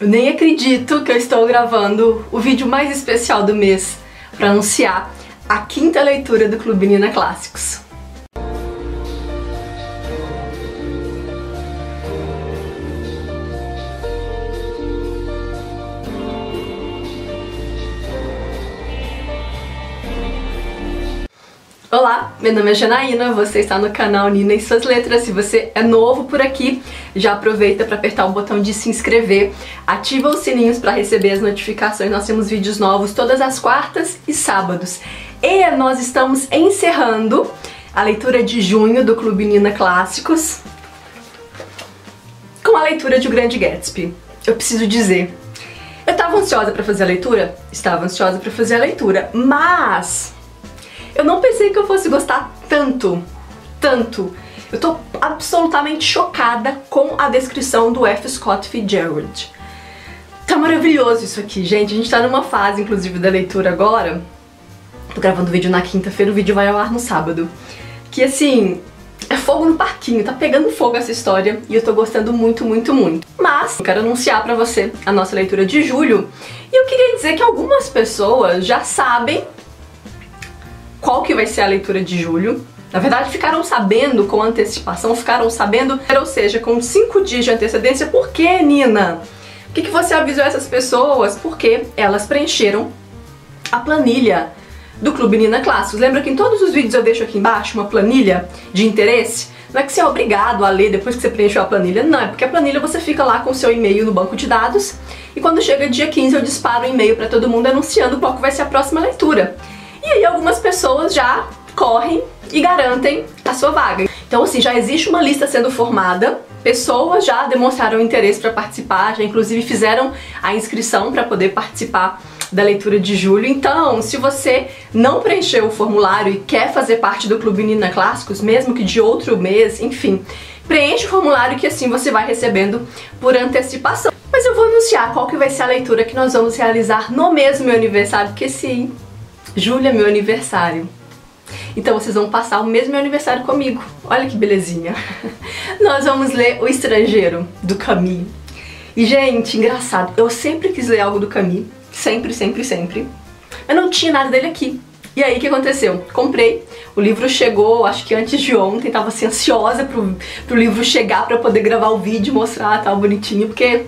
Eu nem acredito que eu estou gravando o vídeo mais especial do mês para anunciar a quinta leitura do Clube Nina Clássicos. Meu nome é Janaína, você está no canal Nina e Suas Letras. Se você é novo por aqui, já aproveita para apertar o botão de se inscrever, ativa os sininhos para receber as notificações. Nós temos vídeos novos todas as quartas e sábados. E nós estamos encerrando a leitura de junho do Clube Nina Clássicos com a leitura de O Grande Gatsby. Eu preciso dizer, eu estava ansiosa para fazer a leitura? Estava ansiosa para fazer a leitura, mas eu não pensei que eu fosse gostar tanto, tanto. Eu tô absolutamente chocada com a descrição do F. Scott Fitzgerald. Tá maravilhoso isso aqui, gente. A gente tá numa fase, inclusive, da leitura agora. Tô gravando vídeo na quinta-feira, o vídeo vai ao ar no sábado. Que, assim, é fogo no parquinho, tá pegando fogo essa história e eu tô gostando muito, muito, muito. Mas, eu quero anunciar pra você a nossa leitura de julho e eu queria dizer que algumas pessoas já sabem qual que vai ser a leitura de julho. Na verdade, ficaram sabendo com antecipação, ficaram sabendo, ou seja, com cinco dias de antecedência. Por que, Nina? Por que, que você avisou essas pessoas? Porque elas preencheram a planilha do Clube Nina Clássicos. Lembra que em todos os vídeos eu deixo aqui embaixo uma planilha de interesse? Não é que você é obrigado a ler depois que você preencheu a planilha, não, é porque a planilha você fica lá com o seu e-mail no banco de dados e quando chega dia 15 eu disparo um e-mail para todo mundo anunciando qual vai ser a próxima leitura. E aí algumas pessoas já correm e garantem a sua vaga. Então assim, já existe uma lista sendo formada, pessoas já demonstraram interesse para participar, já inclusive fizeram a inscrição para poder participar da leitura de julho. Então, se você não preencheu o formulário e quer fazer parte do Clube Nina Clássicos, mesmo que de outro mês, enfim, preenche o formulário que assim você vai recebendo por antecipação. Mas eu vou anunciar qual que vai ser a leitura que nós vamos realizar no mesmo meu aniversário, porque sim, Julho é meu aniversário. Então vocês vão passar o mesmo aniversário comigo. Olha que belezinha. Nós vamos ler O Estrangeiro, do Camus. E, gente, engraçado, eu sempre quis ler algo do Camus. Sempre, sempre, sempre. Mas não tinha nada dele aqui. E aí, o que aconteceu? Comprei, o livro chegou, acho que antes de ontem, tava assim, ansiosa pro, pro livro chegar pra poder gravar o vídeo, mostrar tal bonitinho, porque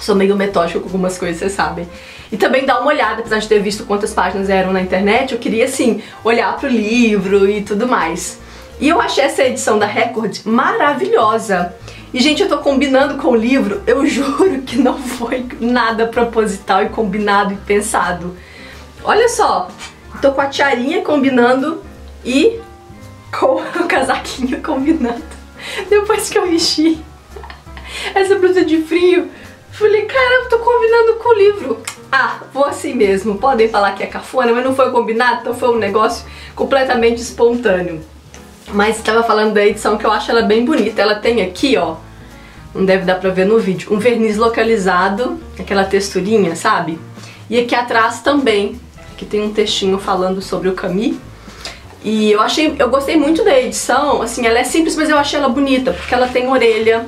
sou meio metódica com algumas coisas, vocês sabem. E também dar uma olhada, apesar de ter visto quantas páginas eram na internet, eu queria assim, olhar pro livro e tudo mais. E eu achei essa edição da Record maravilhosa. E, gente, eu tô combinando com o livro, eu juro que não foi nada proposital e combinado e pensado. Olha só, tô com a tiarinha combinando e com o casaquinho combinando. Depois que eu vesti essa blusa de frio, falei, cara, eu tô combinando com o livro ah, vou assim mesmo, podem falar que é cafona, mas não foi combinado, então foi um negócio completamente espontâneo. Mas estava falando da edição que eu acho ela bem bonita, ela tem aqui, ó, não deve dar pra ver no vídeo, um verniz localizado, aquela texturinha, sabe? E aqui atrás também, que tem um textinho falando sobre o Camus. E eu achei, eu gostei muito da edição, assim, ela é simples, mas eu achei ela bonita, porque ela tem orelha,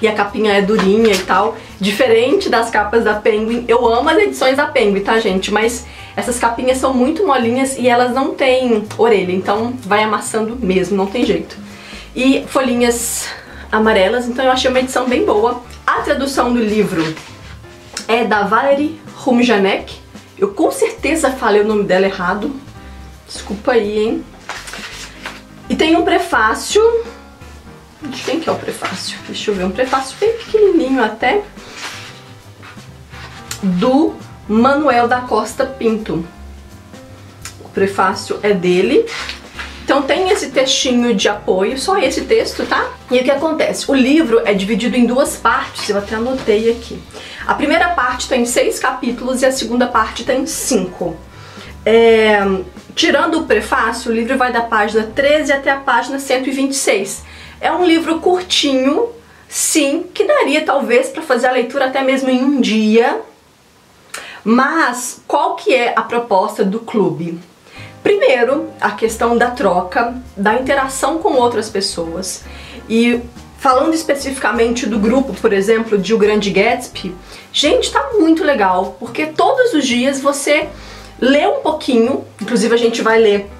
e a capinha é durinha e tal. Diferente das capas da Penguin, eu amo as edições da Penguin, tá gente? Mas essas capinhas são muito molinhas e elas não têm orelha, então vai amassando mesmo, não tem jeito. E folhinhas amarelas, então eu achei uma edição bem boa. A tradução do livro é da Valerie Rumjanek. Eu com certeza falei o nome dela errado. Desculpa aí, hein? E tem um prefácio de quem que é o prefácio? Deixa eu ver, um prefácio bem pequenininho até, do Manuel da Costa Pinto. O prefácio é dele. Então tem esse textinho de apoio, só esse texto, tá? E o que acontece? O livro é dividido em duas partes, eu até anotei aqui. A primeira parte tem seis capítulos e a segunda parte tem cinco. É, tirando o prefácio, o livro vai da página 13 até a página 126. É um livro curtinho, sim, que daria talvez para fazer a leitura até mesmo em um dia. Mas qual que é a proposta do clube? Primeiro, a questão da troca, da interação com outras pessoas e Falando especificamente do grupo, por exemplo, de O Grande Gatsby, gente, tá muito legal, porque todos os dias você lê um pouquinho, inclusive a gente vai ler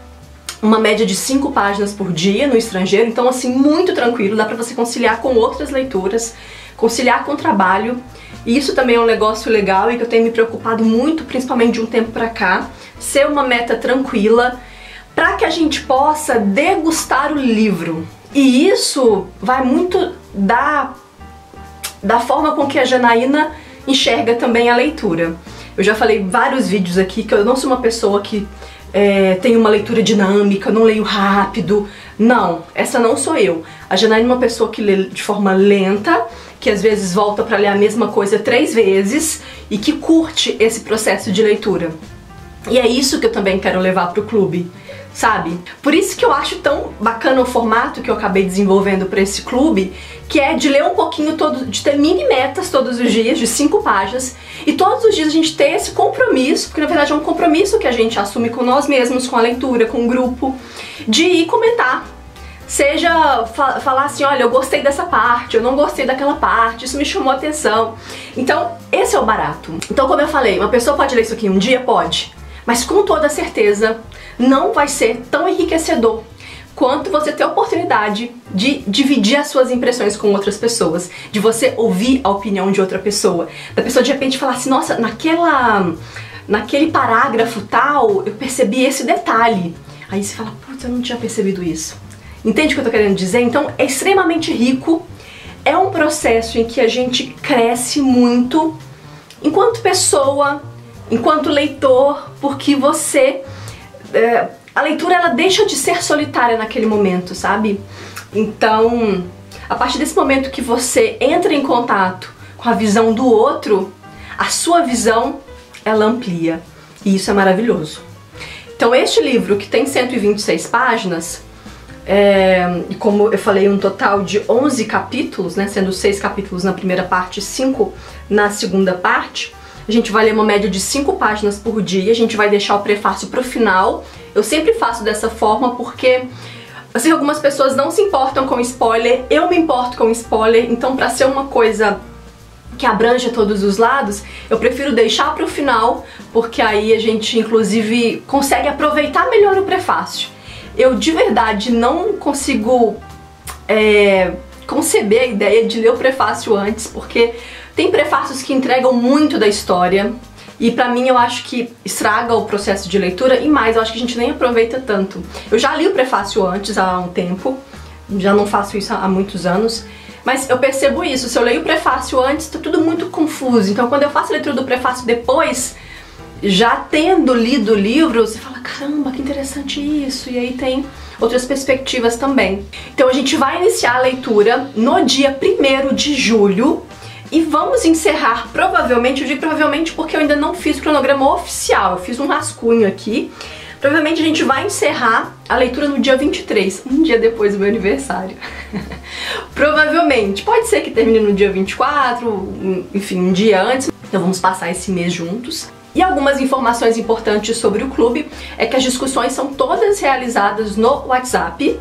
uma média de 5 páginas por dia no estrangeiro, então assim, muito tranquilo, dá pra você conciliar com outras leituras, conciliar com o trabalho, e isso também é um negócio legal e que eu tenho me preocupado muito, principalmente de um tempo pra cá, ser uma meta tranquila, para que a gente possa degustar o livro. E isso vai muito da, da forma com que a Janaína enxerga também a leitura. Eu já falei vários vídeos aqui que eu não sou uma pessoa que é, tem uma leitura dinâmica, não leio rápido. Não, essa não sou eu. A Janaína é uma pessoa que lê de forma lenta, que às vezes volta para ler a mesma coisa três vezes e que curte esse processo de leitura. E é isso que eu também quero levar para o clube sabe? Por isso que eu acho tão bacana o formato que eu acabei desenvolvendo para esse clube, que é de ler um pouquinho todo, de ter mini metas todos os dias, de cinco páginas, e todos os dias a gente ter esse compromisso, porque na verdade é um compromisso que a gente assume com nós mesmos, com a leitura, com o grupo, de ir comentar seja fa falar assim, olha, eu gostei dessa parte, eu não gostei daquela parte, isso me chamou atenção. Então, esse é o barato. Então, como eu falei, uma pessoa pode ler isso aqui um dia? Pode. Mas com toda certeza, não vai ser tão enriquecedor quanto você ter a oportunidade de dividir as suas impressões com outras pessoas, de você ouvir a opinião de outra pessoa, da pessoa de repente falar assim, nossa, naquela naquele parágrafo tal, eu percebi esse detalhe. Aí você fala, putz, eu não tinha percebido isso. Entende o que eu tô querendo dizer? Então é extremamente rico, é um processo em que a gente cresce muito enquanto pessoa, enquanto leitor, porque você é, a leitura ela deixa de ser solitária naquele momento, sabe? Então, a partir desse momento que você entra em contato com a visão do outro, a sua visão ela amplia. E isso é maravilhoso. Então, este livro, que tem 126 páginas, é, e como eu falei, um total de 11 capítulos, né, sendo 6 capítulos na primeira parte e 5 na segunda parte, a gente vai ler uma média de 5 páginas por dia, a gente vai deixar o prefácio pro final. Eu sempre faço dessa forma porque assim, algumas pessoas não se importam com spoiler, eu me importo com spoiler, então para ser uma coisa que abranja todos os lados, eu prefiro deixar para o final, porque aí a gente inclusive consegue aproveitar melhor o prefácio. Eu de verdade não consigo é, conceber a ideia de ler o prefácio antes, porque tem prefácios que entregam muito da história, e pra mim eu acho que estraga o processo de leitura e mais, eu acho que a gente nem aproveita tanto. Eu já li o prefácio antes há um tempo, já não faço isso há muitos anos, mas eu percebo isso, se eu leio o prefácio antes, tá tudo muito confuso. Então quando eu faço a leitura do prefácio depois, já tendo lido o livro, você fala, caramba, que interessante isso, e aí tem outras perspectivas também. Então a gente vai iniciar a leitura no dia 1 de julho, e vamos encerrar, provavelmente, eu digo provavelmente porque eu ainda não fiz o cronograma oficial, eu fiz um rascunho aqui. Provavelmente a gente vai encerrar a leitura no dia 23, um dia depois do meu aniversário. provavelmente, pode ser que termine no dia 24, enfim, um dia antes. Então vamos passar esse mês juntos. E algumas informações importantes sobre o clube é que as discussões são todas realizadas no WhatsApp.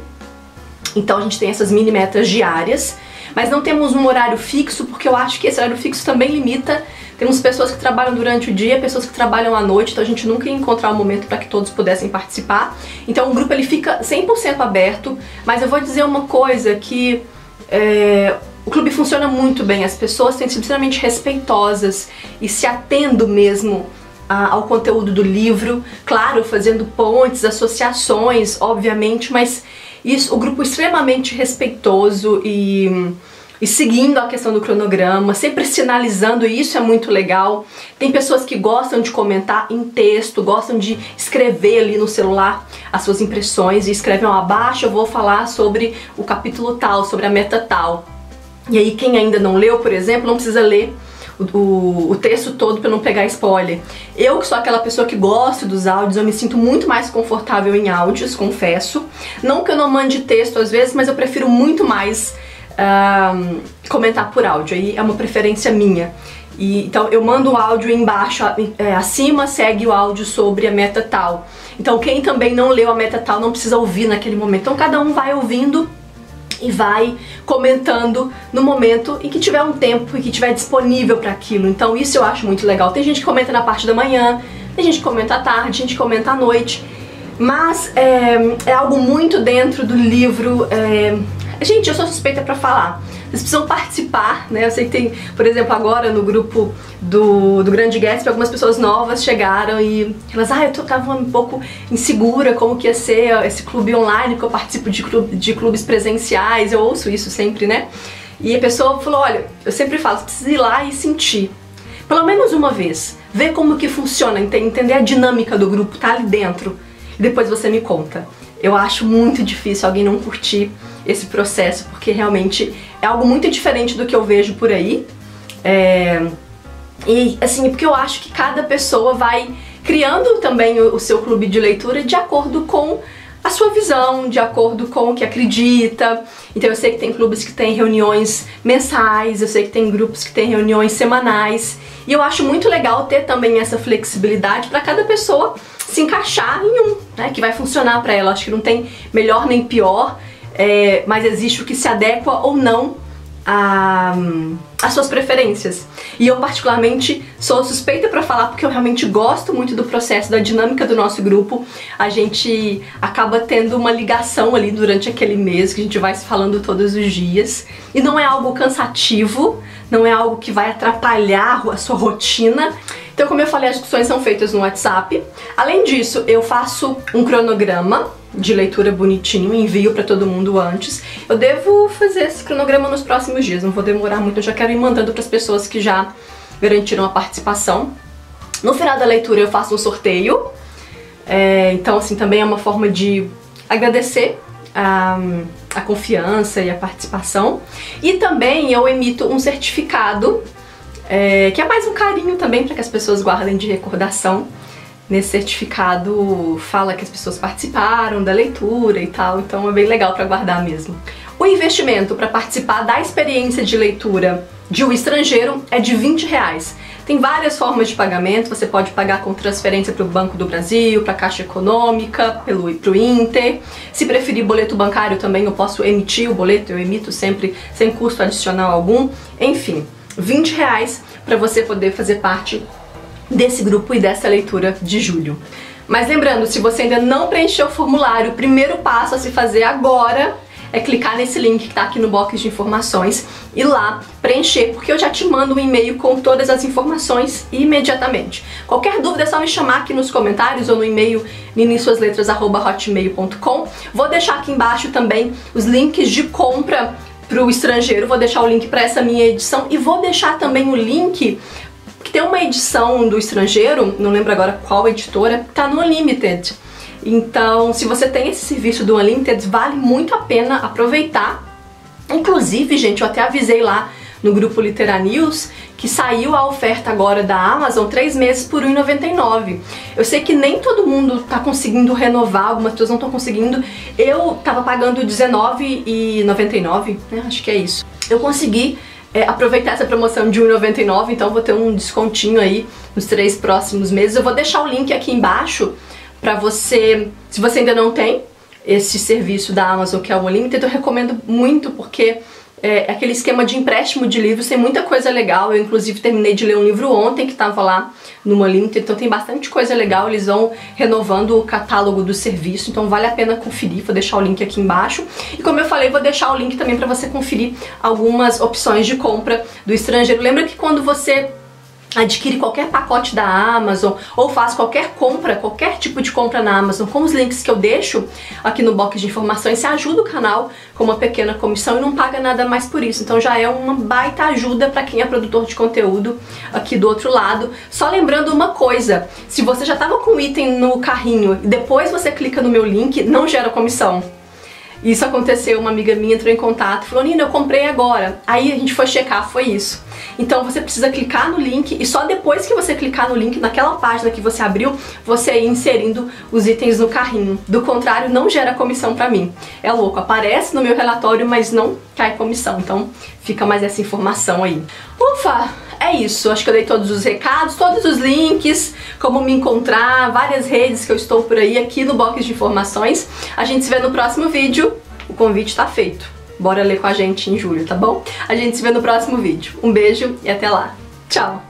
Então a gente tem essas mini metas diárias mas não temos um horário fixo, porque eu acho que esse horário fixo também limita. Temos pessoas que trabalham durante o dia, pessoas que trabalham à noite, então a gente nunca ia encontrar um momento para que todos pudessem participar. Então o grupo ele fica 100% aberto, mas eu vou dizer uma coisa que é, o clube funciona muito bem, as pessoas têm sido extremamente respeitosas e se atendo mesmo ao conteúdo do livro, claro, fazendo pontes, associações, obviamente, mas isso, o grupo extremamente respeitoso e, e seguindo a questão do cronograma, sempre sinalizando, e isso é muito legal. Tem pessoas que gostam de comentar em texto, gostam de escrever ali no celular as suas impressões e escrevem abaixo eu vou falar sobre o capítulo tal, sobre a meta tal. E aí quem ainda não leu, por exemplo, não precisa ler o, o, texto todo para não pegar spoiler. Eu que sou aquela pessoa que gosto dos áudios, eu me sinto muito mais confortável em áudios, confesso. Não que eu não mande texto às vezes, mas eu prefiro muito mais uh, comentar por áudio. Aí é uma preferência minha. E, então eu mando o áudio embaixo, é, acima segue o áudio sobre a meta tal. Então quem também não leu a meta tal não precisa ouvir naquele momento. Então cada um vai ouvindo e vai comentando no momento em que tiver um tempo e que tiver disponível para aquilo. Então isso eu acho muito legal. Tem gente que comenta na parte da manhã, tem gente que comenta à tarde, gente que comenta à noite, mas é, é algo muito dentro do livro. É... Gente, eu sou suspeita para falar. Vocês precisam participar, né? Eu sei que tem, por exemplo, agora no grupo do, do Grande Gatsby, algumas pessoas novas chegaram e elas, ah, eu tava um pouco insegura como que ia ser esse clube online, que eu participo de, clube, de clubes presenciais, eu ouço isso sempre, né? E a pessoa falou, olha, eu sempre falo, você precisa ir lá e sentir. Pelo menos uma vez. Ver como que funciona, entender a dinâmica do grupo, tá ali dentro. E depois você me conta. Eu acho muito difícil alguém não curtir esse processo, porque realmente é algo muito diferente do que eu vejo por aí. É... E assim, porque eu acho que cada pessoa vai criando também o, seu clube de leitura de acordo com a sua visão, de acordo com o que acredita. Então eu sei que tem clubes que têm reuniões mensais, eu sei que tem grupos que têm reuniões semanais. E eu acho muito legal ter também essa flexibilidade para cada pessoa se encaixar em um, né, que vai funcionar para ela. Acho que não tem melhor nem pior é, mas existe o que se adequa ou não a, as suas preferências. E eu particularmente sou suspeita para falar porque eu realmente gosto muito do processo, da dinâmica do nosso grupo. A gente acaba tendo uma ligação ali durante aquele mês que a gente vai se falando todos os dias. E não é algo cansativo, não é algo que vai atrapalhar a sua rotina. Então, como eu falei, as discussões são feitas no WhatsApp. Além disso, eu faço um cronograma de leitura bonitinho, envio para todo mundo antes. Eu devo fazer esse cronograma nos próximos dias, não vou demorar muito, eu já quero ir mandando para as pessoas que já garantiram a participação. No final da leitura eu faço um sorteio, é, então assim também é uma forma de agradecer a, a confiança e a participação. E também eu emito um certificado, é, que é mais um carinho também para que as pessoas guardem de recordação nesse certificado fala que as pessoas participaram da leitura e tal, então é bem legal para guardar mesmo. O investimento para participar da experiência de leitura de um estrangeiro é de 20 reais. Tem várias formas de pagamento, você pode pagar com transferência para o Banco do Brasil, para a Caixa Econômica, pelo pro Inter. Se preferir boleto bancário também, eu posso emitir o boleto, eu emito sempre sem custo adicional algum. Enfim, 20 reais para você poder fazer parte desse grupo e dessa leitura de julho. Mas lembrando, se você ainda não preencheu o formulário, o primeiro passo a se fazer agora é clicar nesse link que está aqui no box de informações e lá preencher, porque eu já te mando um e-mail com todas as informações imediatamente. Qualquer dúvida é só me chamar aqui nos comentários ou no e-mail ninissuasletras.hotmail.com. Vou deixar aqui embaixo também os links de compra para o estrangeiro, vou deixar o link para essa minha edição e vou deixar também o link que tem uma edição do estrangeiro, não lembro agora qual editora, tá no Unlimited. Então, se você tem esse serviço do Unlimited, vale muito a pena aproveitar. Inclusive, gente, eu até avisei lá no grupo Litera News que saiu a oferta agora da Amazon três meses por R$1,99. Eu sei que nem todo mundo tá conseguindo renovar, algumas pessoas não estão conseguindo. Eu tava pagando R$19,99, né? Acho que é isso. Eu consegui é, aproveitar essa promoção de R$1,99, então vou ter um descontinho aí nos três próximos meses. Eu vou deixar o link aqui embaixo para você, se você ainda não tem esse serviço da Amazon que é o Unlimited, eu recomendo muito porque é, aquele esquema de empréstimo de livros tem muita coisa legal. Eu, inclusive, terminei de ler um livro ontem que estava lá no Limited, então tem bastante coisa legal. Eles vão renovando o catálogo do serviço, então vale a pena conferir. Vou deixar o link aqui embaixo. E como eu falei, vou deixar o link também para você conferir algumas opções de compra do estrangeiro. Lembra que quando você adquire qualquer pacote da Amazon ou faz qualquer compra, qualquer tipo de compra na Amazon com os links que eu deixo aqui no box de informações, você ajuda o canal com uma pequena comissão e não paga nada mais por isso. Então já é uma baita ajuda para quem é produtor de conteúdo aqui do outro lado. Só lembrando uma coisa, se você já estava com o item no carrinho e depois você clica no meu link, não gera comissão. Isso aconteceu, uma amiga minha entrou em contato, falou, Nina, eu comprei agora. Aí a gente foi checar, foi isso. Então você precisa clicar no link e só depois que você clicar no link naquela página que você abriu, você ir inserindo os itens no carrinho. Do contrário, não gera comissão pra mim. É louco, aparece no meu relatório, mas não cai comissão. Então fica mais essa informação aí. Ufa! É isso. Acho que eu dei todos os recados, todos os links, como me encontrar, várias redes que eu estou por aí aqui no box de informações. A gente se vê no próximo vídeo. O convite está feito. Bora ler com a gente em julho, tá bom? A gente se vê no próximo vídeo. Um beijo e até lá. Tchau!